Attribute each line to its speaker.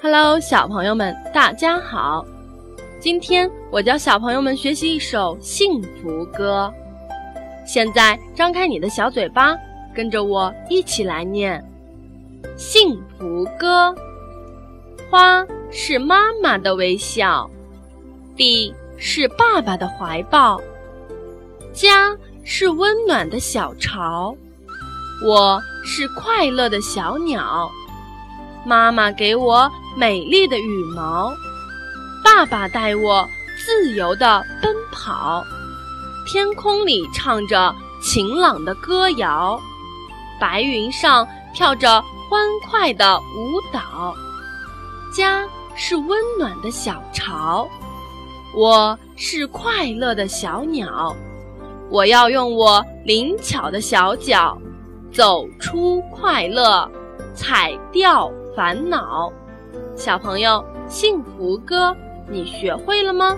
Speaker 1: Hello，小朋友们，大家好！今天我教小朋友们学习一首幸福歌。现在张开你的小嘴巴，跟着我一起来念《幸福歌》。花是妈妈的微笑，地是爸爸的怀抱，家是温暖的小巢，我是快乐的小鸟。妈妈给我美丽的羽毛，爸爸带我自由地奔跑。天空里唱着晴朗的歌谣，白云上跳着欢快的舞蹈。家是温暖的小巢，我是快乐的小鸟。我要用我灵巧的小脚，走出快乐，踩掉。烦恼，小朋友，幸福歌，你学会了吗？